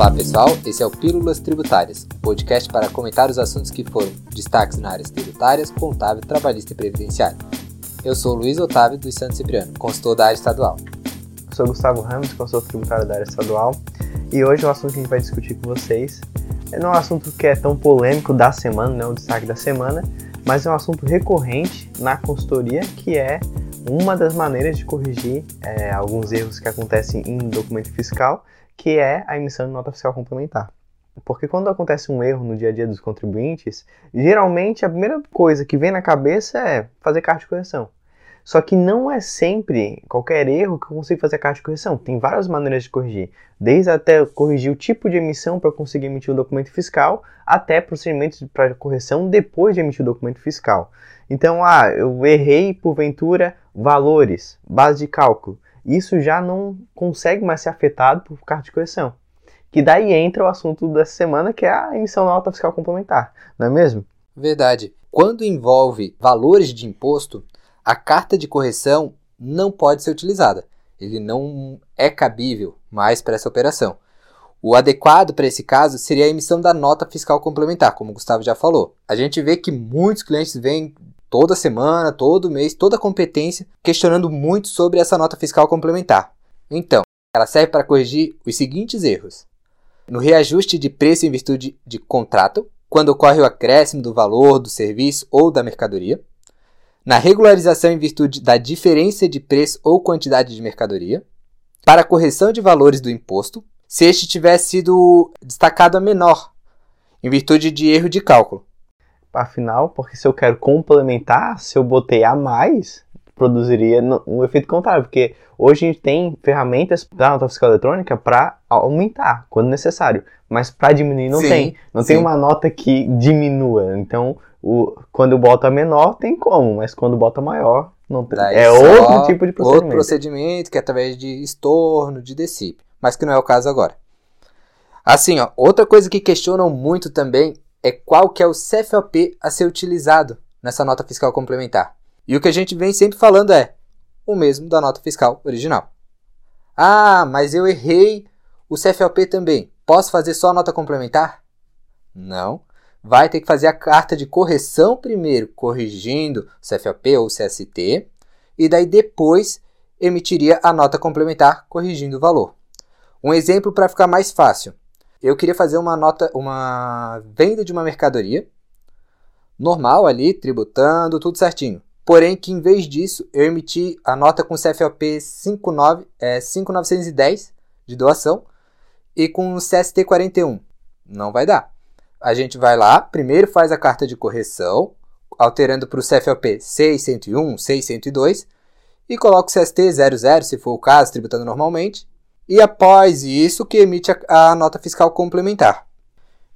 Olá pessoal, esse é o Pílulas Tributárias, um podcast para comentar os assuntos que foram destaques na área tributárias, contábil, trabalhista e previdenciário. Eu sou Luiz Otávio dos Santos Cipriano, consultor da área estadual. Eu sou Gustavo Ramos, consultor tributário da área estadual, e hoje o assunto que a gente vai discutir com vocês é é um assunto que é tão polêmico da semana, não é o destaque da semana, mas é um assunto recorrente na consultoria que é uma das maneiras de corrigir é, alguns erros que acontecem em documento fiscal, que é a emissão de nota fiscal complementar. Porque quando acontece um erro no dia a dia dos contribuintes, geralmente a primeira coisa que vem na cabeça é fazer carta de correção. Só que não é sempre qualquer erro que eu consigo fazer a carta de correção. Tem várias maneiras de corrigir. Desde até corrigir o tipo de emissão para conseguir emitir o documento fiscal, até procedimentos para correção depois de emitir o documento fiscal. Então, ah, eu errei porventura valores, base de cálculo. Isso já não consegue mais ser afetado por carta de correção. Que daí entra o assunto dessa semana, que é a emissão da nota fiscal complementar, não é mesmo? Verdade. Quando envolve valores de imposto, a carta de correção não pode ser utilizada. Ele não é cabível mais para essa operação. O adequado para esse caso seria a emissão da nota fiscal complementar, como o Gustavo já falou. A gente vê que muitos clientes vêm toda semana, todo mês, toda competência, questionando muito sobre essa nota fiscal complementar. Então, ela serve para corrigir os seguintes erros: no reajuste de preço em virtude de contrato, quando ocorre o acréscimo do valor do serviço ou da mercadoria, na regularização em virtude da diferença de preço ou quantidade de mercadoria, para correção de valores do imposto, se este tiver sido destacado a menor, em virtude de erro de cálculo. Afinal, porque se eu quero complementar, se eu botei a mais, produziria um efeito contrário, porque hoje a gente tem ferramentas da nota fiscal eletrônica para aumentar quando necessário, mas para diminuir não sim, tem. Não sim. tem uma nota que diminua. Então, o, quando bota menor, tem como, mas quando bota maior, não tem. Daí é outro tipo de procedimento. Outro procedimento que é através de estorno, de DECIP, mas que não é o caso agora. Assim, ó, outra coisa que questionam muito também é qual que é o CFOP a ser utilizado nessa nota fiscal complementar. E o que a gente vem sempre falando é o mesmo da nota fiscal original. Ah, mas eu errei o CFOP também. Posso fazer só a nota complementar? Não. Vai ter que fazer a carta de correção primeiro, corrigindo o CFOP ou o CST, e daí depois emitiria a nota complementar corrigindo o valor. Um exemplo para ficar mais fácil. Eu queria fazer uma nota, uma venda de uma mercadoria normal ali, tributando, tudo certinho. Porém, que em vez disso, eu emiti a nota com CFOP 59, é, 5910 de doação e com CST 41. Não vai dar. A gente vai lá, primeiro faz a carta de correção, alterando para o CFOP 601, 602 e coloca o CST 00, se for o caso, tributando normalmente. E após isso, que emite a, a nota fiscal complementar.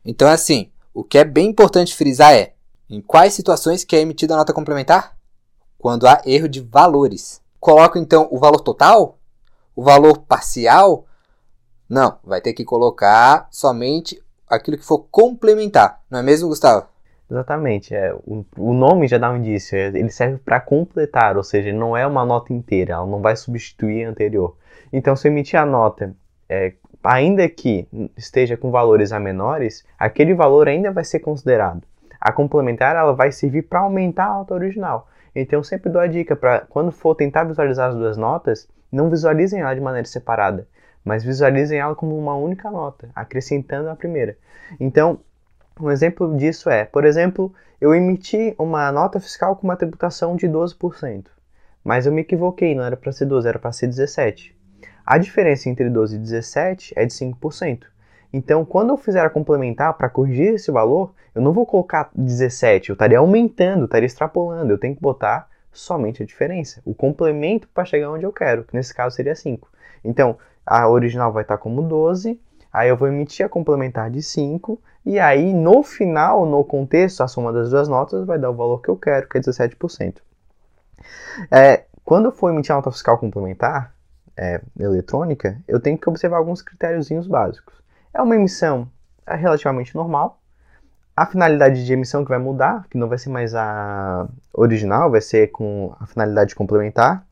Então, assim, o que é bem importante frisar é em quais situações que é emitida a nota complementar? quando há erro de valores. Coloco então o valor total? O valor parcial? Não, vai ter que colocar somente aquilo que for complementar, não é mesmo, Gustavo? Exatamente, é, o, o nome já dá um indício, é, ele serve para completar, ou seja, não é uma nota inteira, ela não vai substituir a anterior. Então, se eu emitir a nota, é, ainda que esteja com valores a menores, aquele valor ainda vai ser considerado. A complementar ela vai servir para aumentar a nota original. Então eu sempre dou a dica para quando for tentar visualizar as duas notas, não visualizem ela de maneira separada, mas visualizem ela como uma única nota, acrescentando a primeira. Então, um exemplo disso é, por exemplo, eu emiti uma nota fiscal com uma tributação de 12%, mas eu me equivoquei, não era para ser 12, era para ser 17. A diferença entre 12 e 17 é de 5%. Então, quando eu fizer a complementar para corrigir esse valor, eu não vou colocar 17, eu estaria aumentando, estaria extrapolando. Eu tenho que botar somente a diferença, o complemento para chegar onde eu quero, que nesse caso seria 5. Então, a original vai estar como 12, aí eu vou emitir a complementar de 5, e aí no final, no contexto, a soma das duas notas vai dar o valor que eu quero, que é 17%. É, quando eu for emitir a nota fiscal complementar, é, eletrônica, eu tenho que observar alguns critériozinhos básicos. É uma emissão relativamente normal. A finalidade de emissão que vai mudar, que não vai ser mais a original, vai ser com a finalidade complementar.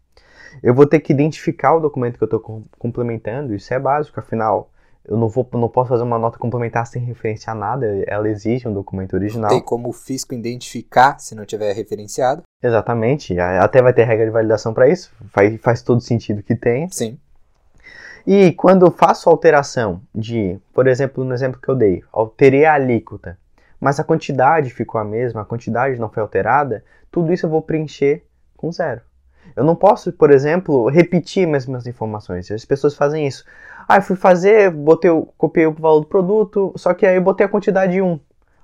Eu vou ter que identificar o documento que eu estou complementando, isso é básico, afinal, eu não, vou, não posso fazer uma nota complementar sem referenciar nada, ela exige um documento original. Tem como o fisco identificar se não tiver referenciado. Exatamente, até vai ter regra de validação para isso, faz, faz todo sentido que tenha. Sim. E quando eu faço alteração de, por exemplo, no exemplo que eu dei, alterei a alíquota, mas a quantidade ficou a mesma, a quantidade não foi alterada, tudo isso eu vou preencher com zero. Eu não posso, por exemplo, repetir as mesmas informações. As pessoas fazem isso. Ah, eu fui fazer, botei, copiei o valor do produto, só que aí eu botei a quantidade 1.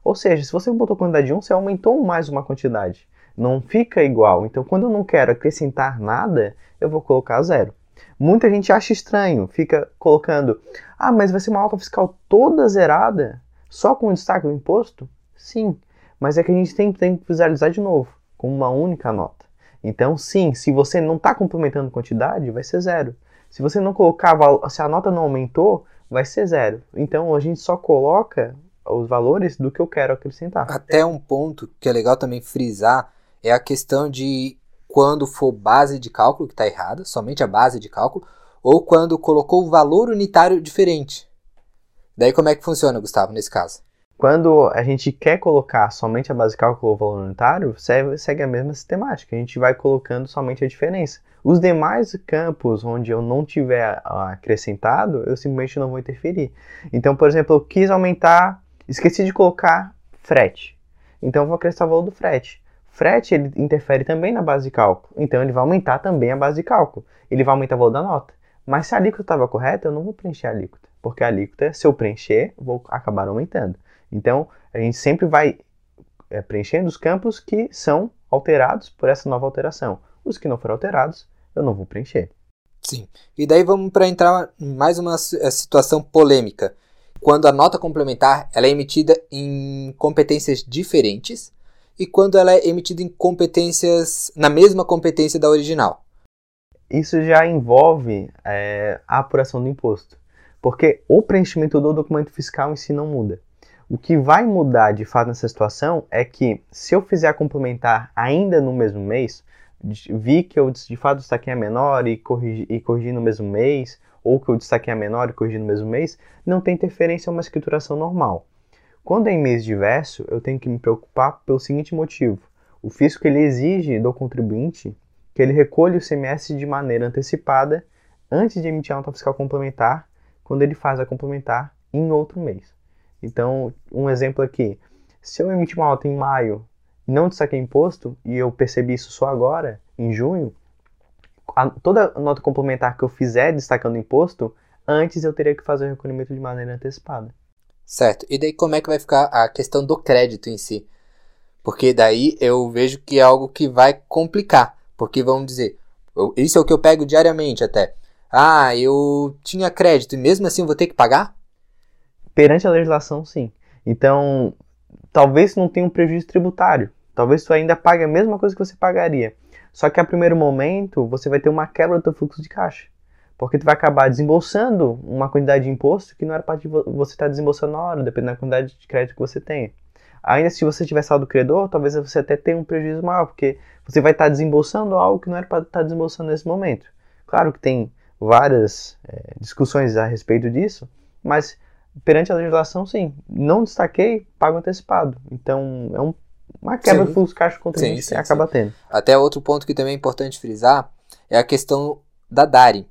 Ou seja, se você botou a quantidade 1, você aumentou mais uma quantidade. Não fica igual. Então, quando eu não quero acrescentar nada, eu vou colocar zero. Muita gente acha estranho, fica colocando, ah, mas vai ser uma nota fiscal toda zerada, só com o destaque do imposto? Sim, mas é que a gente tem, tem que visualizar de novo, com uma única nota. Então, sim, se você não está complementando quantidade, vai ser zero. Se você não colocar, se a nota não aumentou, vai ser zero. Então, a gente só coloca os valores do que eu quero acrescentar. Até um ponto que é legal também frisar é a questão de quando for base de cálculo que está errada, somente a base de cálculo, ou quando colocou o valor unitário diferente. Daí como é que funciona, Gustavo, nesse caso? Quando a gente quer colocar somente a base de cálculo ou o valor unitário, segue a mesma sistemática. A gente vai colocando somente a diferença. Os demais campos onde eu não tiver acrescentado, eu simplesmente não vou interferir. Então, por exemplo, eu quis aumentar, esqueci de colocar frete. Então, eu vou acrescentar o valor do frete. Frete ele interfere também na base de cálculo, então ele vai aumentar também a base de cálculo. Ele vai aumentar o valor da nota. Mas se a alíquota estava correta, eu não vou preencher a alíquota, porque a alíquota, se eu preencher, vou acabar aumentando. Então, a gente sempre vai é, preenchendo os campos que são alterados por essa nova alteração. Os que não foram alterados, eu não vou preencher. Sim. E daí vamos para entrar em mais uma é, situação polêmica. Quando a nota complementar ela é emitida em competências diferentes e quando ela é emitida em competências na mesma competência da original. Isso já envolve é, a apuração do imposto, porque o preenchimento do documento fiscal em si não muda. O que vai mudar de fato nessa situação é que se eu fizer a complementar ainda no mesmo mês, vi que eu de fato destaquei a menor e corrigi, e corrigi no mesmo mês, ou que eu destaquei a menor e corrigi no mesmo mês, não tem interferência a uma escrituração normal. Quando é em mês diverso, eu tenho que me preocupar pelo seguinte motivo. O fisco ele exige do contribuinte que ele recolha o CMS de maneira antecipada antes de emitir a nota fiscal complementar, quando ele faz a complementar em outro mês. Então, um exemplo aqui, se eu emitir uma nota em maio não destaquei imposto, e eu percebi isso só agora, em junho, a, toda nota complementar que eu fizer destacando imposto, antes eu teria que fazer o recolhimento de maneira antecipada. Certo. E daí como é que vai ficar a questão do crédito em si? Porque daí eu vejo que é algo que vai complicar. Porque vamos dizer, isso é o que eu pego diariamente até. Ah, eu tinha crédito e mesmo assim eu vou ter que pagar? Perante a legislação, sim. Então, talvez não tenha um prejuízo tributário. Talvez tu ainda pague a mesma coisa que você pagaria. Só que a primeiro momento você vai ter uma quebra do teu fluxo de caixa. Porque tu vai acabar desembolsando uma quantidade de imposto que não era para você estar tá desembolsando na hora, dependendo da quantidade de crédito que você tenha. Ainda se você tiver saldo credor, talvez você até tenha um prejuízo maior, porque você vai estar tá desembolsando algo que não era para estar tá desembolsando nesse momento. Claro que tem várias é, discussões a respeito disso, mas perante a legislação, sim. Não destaquei, pago antecipado. Então, é um, uma quebra sim. do fluxo caixa contribuinte sim, sim, que acaba tendo. Até outro ponto que também é importante frisar é a questão da DARI.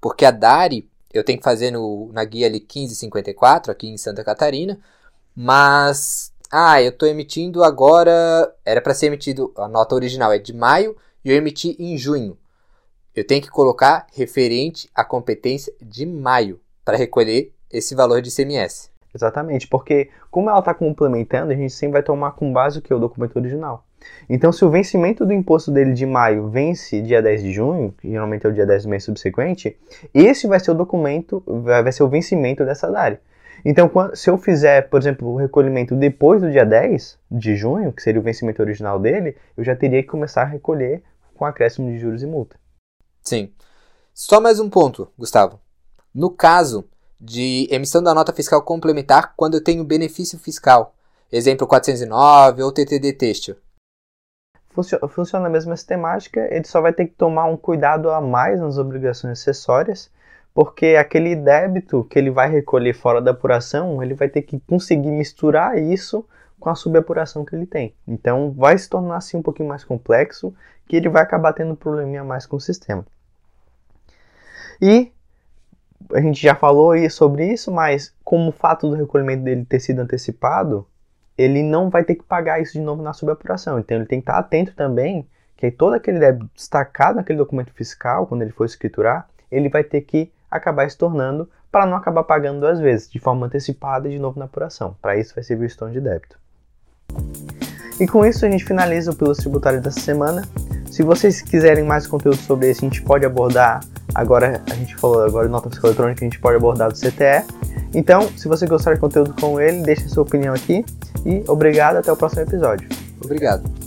Porque a DARI eu tenho que fazer no, na guia ali 1554, aqui em Santa Catarina, mas ah, eu estou emitindo agora, era para ser emitido, a nota original é de maio e eu emiti em junho. Eu tenho que colocar referente à competência de maio para recolher esse valor de ICMS. Exatamente, porque como ela está complementando, a gente sempre vai tomar com base o que? O documento original. Então, se o vencimento do imposto dele de maio vence dia 10 de junho, que geralmente é o dia 10 do mês subsequente, esse vai ser o documento, vai ser o vencimento dessa DARI. Então, se eu fizer, por exemplo, o recolhimento depois do dia 10 de junho, que seria o vencimento original dele, eu já teria que começar a recolher com acréscimo de juros e multa. Sim. Só mais um ponto, Gustavo. No caso de emissão da nota fiscal complementar quando eu tenho benefício fiscal, exemplo 409 ou TTD têxtil, funciona a mesma sistemática, ele só vai ter que tomar um cuidado a mais nas obrigações acessórias, porque aquele débito que ele vai recolher fora da apuração, ele vai ter que conseguir misturar isso com a subapuração que ele tem. Então vai se tornar assim um pouquinho mais complexo, que ele vai acabar tendo um probleminha mais com o sistema. E a gente já falou sobre isso, mas como o fato do recolhimento dele ter sido antecipado, ele não vai ter que pagar isso de novo na subapuração. Então ele tem que estar atento também que todo aquele débito destacado naquele documento fiscal, quando ele for escriturar, ele vai ter que acabar estornando para não acabar pagando duas vezes, de forma antecipada e de novo na apuração. Para isso vai servir o estorno de débito. E com isso a gente finaliza o Pilos Tributários dessa semana. Se vocês quiserem mais conteúdo sobre isso, a gente pode abordar agora, a gente falou agora de nota eletrônica, a gente pode abordar do CTE. Então, se você gostar de conteúdo com ele, deixe sua opinião aqui e obrigado, até o próximo episódio. Obrigado.